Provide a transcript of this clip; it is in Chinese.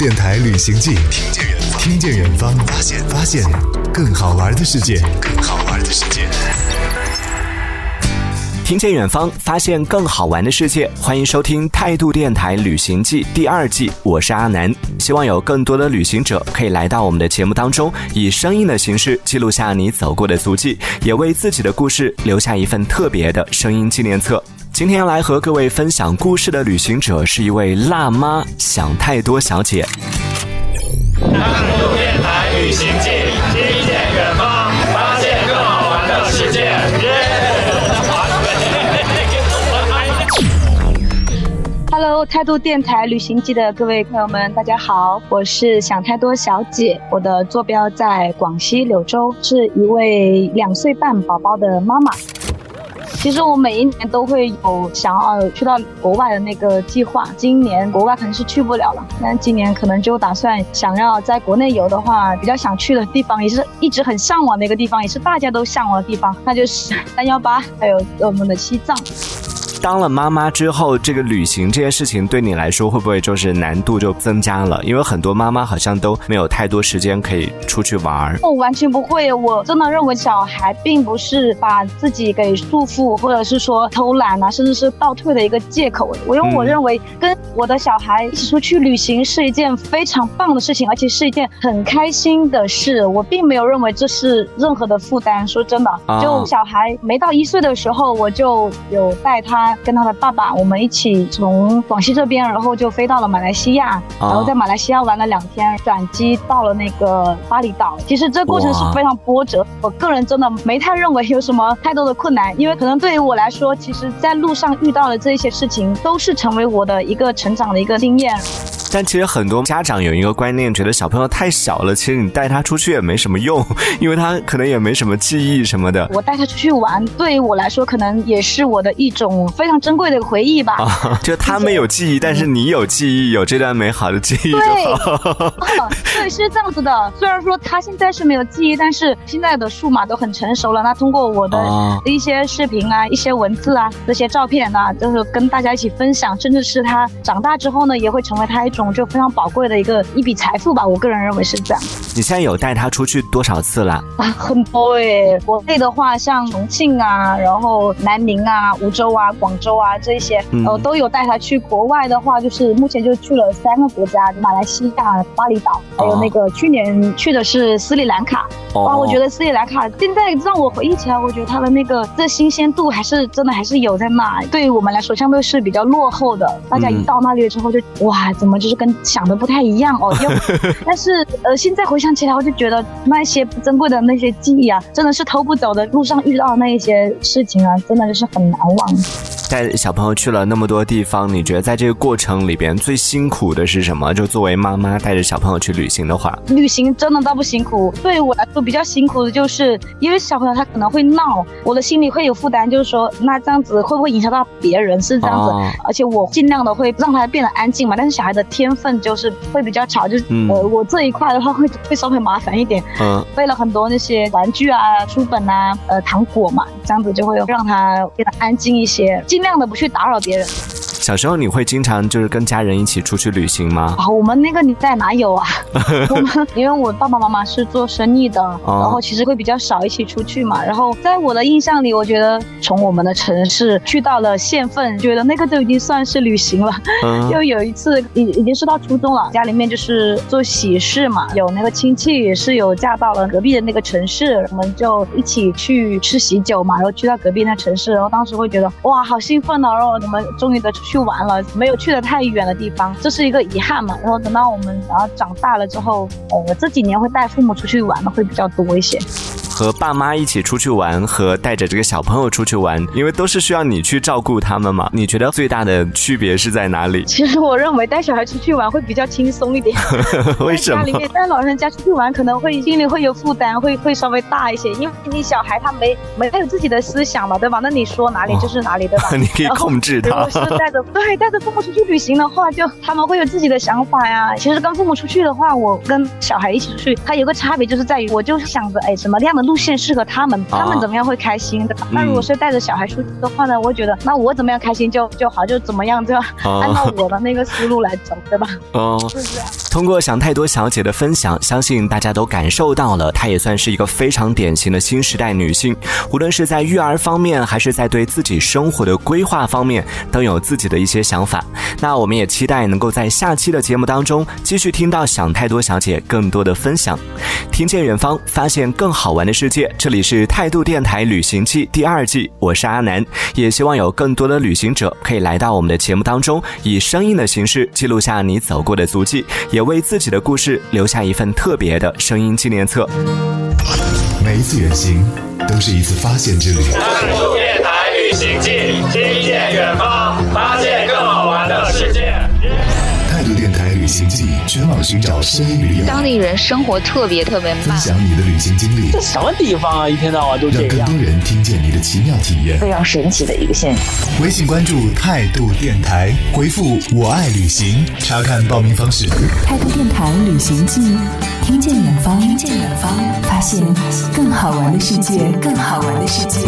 电台旅行记，听见远方，听见远方，发现发现更好玩的世界，更好玩的世界。听见远方，发现更好玩的世界。欢迎收听《态度电台旅行记》第二季，我是阿南。希望有更多的旅行者可以来到我们的节目当中，以声音的形式记录下你走过的足迹，也为自己的故事留下一份特别的声音纪念册。今天要来和各位分享故事的旅行者是一位辣妈想太多小姐。态度电台旅行记，听见远方，发现更好玩的世界。Hello，态度电台旅行记的各位朋友们，大家好，我是想太多小姐，我的坐标在广西柳州，是一位两岁半宝宝的妈妈。其实我每一年都会有想要去到国外的那个计划，今年国外可能是去不了了，但今年可能就打算想要在国内游的话，比较想去的地方，也是一直很向往的一个地方，也是大家都向往的地方，那就是三幺八，还有我们的西藏。当了妈妈之后，这个旅行这件事情对你来说会不会就是难度就增加了？因为很多妈妈好像都没有太多时间可以出去玩儿。我完全不会，我真的认为小孩并不是把自己给束缚，或者是说偷懒啊，甚至是倒退的一个借口。我因为我认为跟我的小孩一起出去旅行是一件非常棒的事情，而且是一件很开心的事。我并没有认为这是任何的负担。说真的，就小孩没到一岁的时候，我就有带他。跟他的爸爸，我们一起从广西这边，然后就飞到了马来西亚，然后在马来西亚玩了两天，转机到了那个巴厘岛。其实这过程是非常波折，我个人真的没太认为有什么太多的困难，因为可能对于我来说，其实在路上遇到的这些事情，都是成为我的一个成长的一个经验。但其实很多家长有一个观念，觉得小朋友太小了，其实你带他出去也没什么用，因为他可能也没什么记忆什么的。我带他出去玩，对于我来说，可能也是我的一种非常珍贵的回忆吧。就他没有记忆，但是你有记忆，有这段美好的记忆就好。对，是这样子的。虽然说他现在是没有记忆，但是现在的数码都很成熟了。那通过我的一些视频啊、一些文字啊、这些照片啊，就是跟大家一起分享，甚至是他长大之后呢，也会成为他一种。就非常宝贵的一个一笔财富吧，我个人认为是这样。你现在有带他出去多少次了？啊，很多哎。国内的话，像重庆啊，然后南宁啊、梧州啊、广州啊这些，呃，都有带他去。国外的话，就是目前就去了三个国家：马来西亚、巴厘岛，还有那个去年去的是斯里兰卡。哇，我觉得斯里兰卡现在让我回忆起来，我觉得它的那个这新鲜度还是真的还是有在那。对于我们来说，相对是比较落后的。大家一到那里之后，就哇，怎么就是跟想的不太一样哦？但是呃，现在回想起来，我就觉得那些珍贵的那些记忆啊，真的是偷不走的。路上遇到的那一些事情啊，真的就是很难忘。带小朋友去了那么多地方，你觉得在这个过程里边最辛苦的是什么？就作为妈妈带着小朋友去旅行的话，旅行真的倒不辛苦。对于我来说，比较辛苦的就是因为小朋友他可能会闹，我的心里会有负担，就是说那这样子会不会影响到别人？是这样子，而且我尽量的会让他变得安静嘛。但是小孩的天分就是会比较吵，就是呃我这一块的话会会稍微麻烦一点。嗯，备了很多那些玩具啊、书本啊、呃糖果嘛，这样子就会让他变得安静一些。尽尽量的不去打扰别人。小时候你会经常就是跟家人一起出去旅行吗？啊，我们那个年代哪有啊？我们因为我爸爸妈妈是做生意的，然后其实会比较少一起出去嘛。然后在我的印象里，我觉得从我们的城市去到了县份，觉得那个都已经算是旅行了。又有一次已已经是到初中了，家里面就是做喜事嘛，有那个亲戚也是有嫁到了隔壁的那个城市，我们就一起去吃喜酒嘛，然后去到隔壁那城市，然后当时会觉得哇，好兴奋哦，然后我们终于的去。去玩了，没有去的太远的地方，这是一个遗憾嘛。然后等到我们然后长大了之后，我这几年会带父母出去玩的会比较多一些。和爸妈一起出去玩，和带着这个小朋友出去玩，因为都是需要你去照顾他们嘛。你觉得最大的区别是在哪里？其实我认为带小孩出去玩会比较轻松一点。为什么？家里面带老人家出去玩可能会心里会有负担，会会稍微大一些，因为你小孩他没没有自己的思想嘛，对吧？那你说哪里就是哪里，对吧？你可以控制他。如果是带着对带着父母出去旅行的话，就他们会有自己的想法呀。其实跟父母出去的话，我跟小孩一起出去，他有个差别就是在于，我就想着哎什么样的。路线适合他们，他们怎么样会开心的。那如果是带着小孩出去的话呢，我觉得那我怎么样开心就就好，就怎么样就 按照我的那个思路来走，对吧？哦，是这样。通过想太多小姐的分享，相信大家都感受到了，她也算是一个非常典型的新时代女性。无论是在育儿方面，还是在对自己生活的规划方面，都有自己的一些想法。那我们也期待能够在下期的节目当中，继续听到想太多小姐更多的分享。听见远方，发现更好玩的世界。这里是态度电台旅行记第二季，我是阿南。也希望有更多的旅行者可以来到我们的节目当中，以声音的形式记录下你走过的足迹，也为自己的故事留下一份特别的声音纪念册。每一次远行都是一次发现之旅。态度电台旅行记，听见远方，发现行记，全网寻找声音旅游。当地人生活特别特别慢。分享你的旅行经历。这什么地方啊？一天到晚都这样。让更多人听见你的奇妙体验。非常神奇的一个现象。微信关注态度电台，回复“我爱旅行”，查看报名方式。态度电台旅行记，听见远方，听见远方，发现更好玩的世界，更好玩的世界。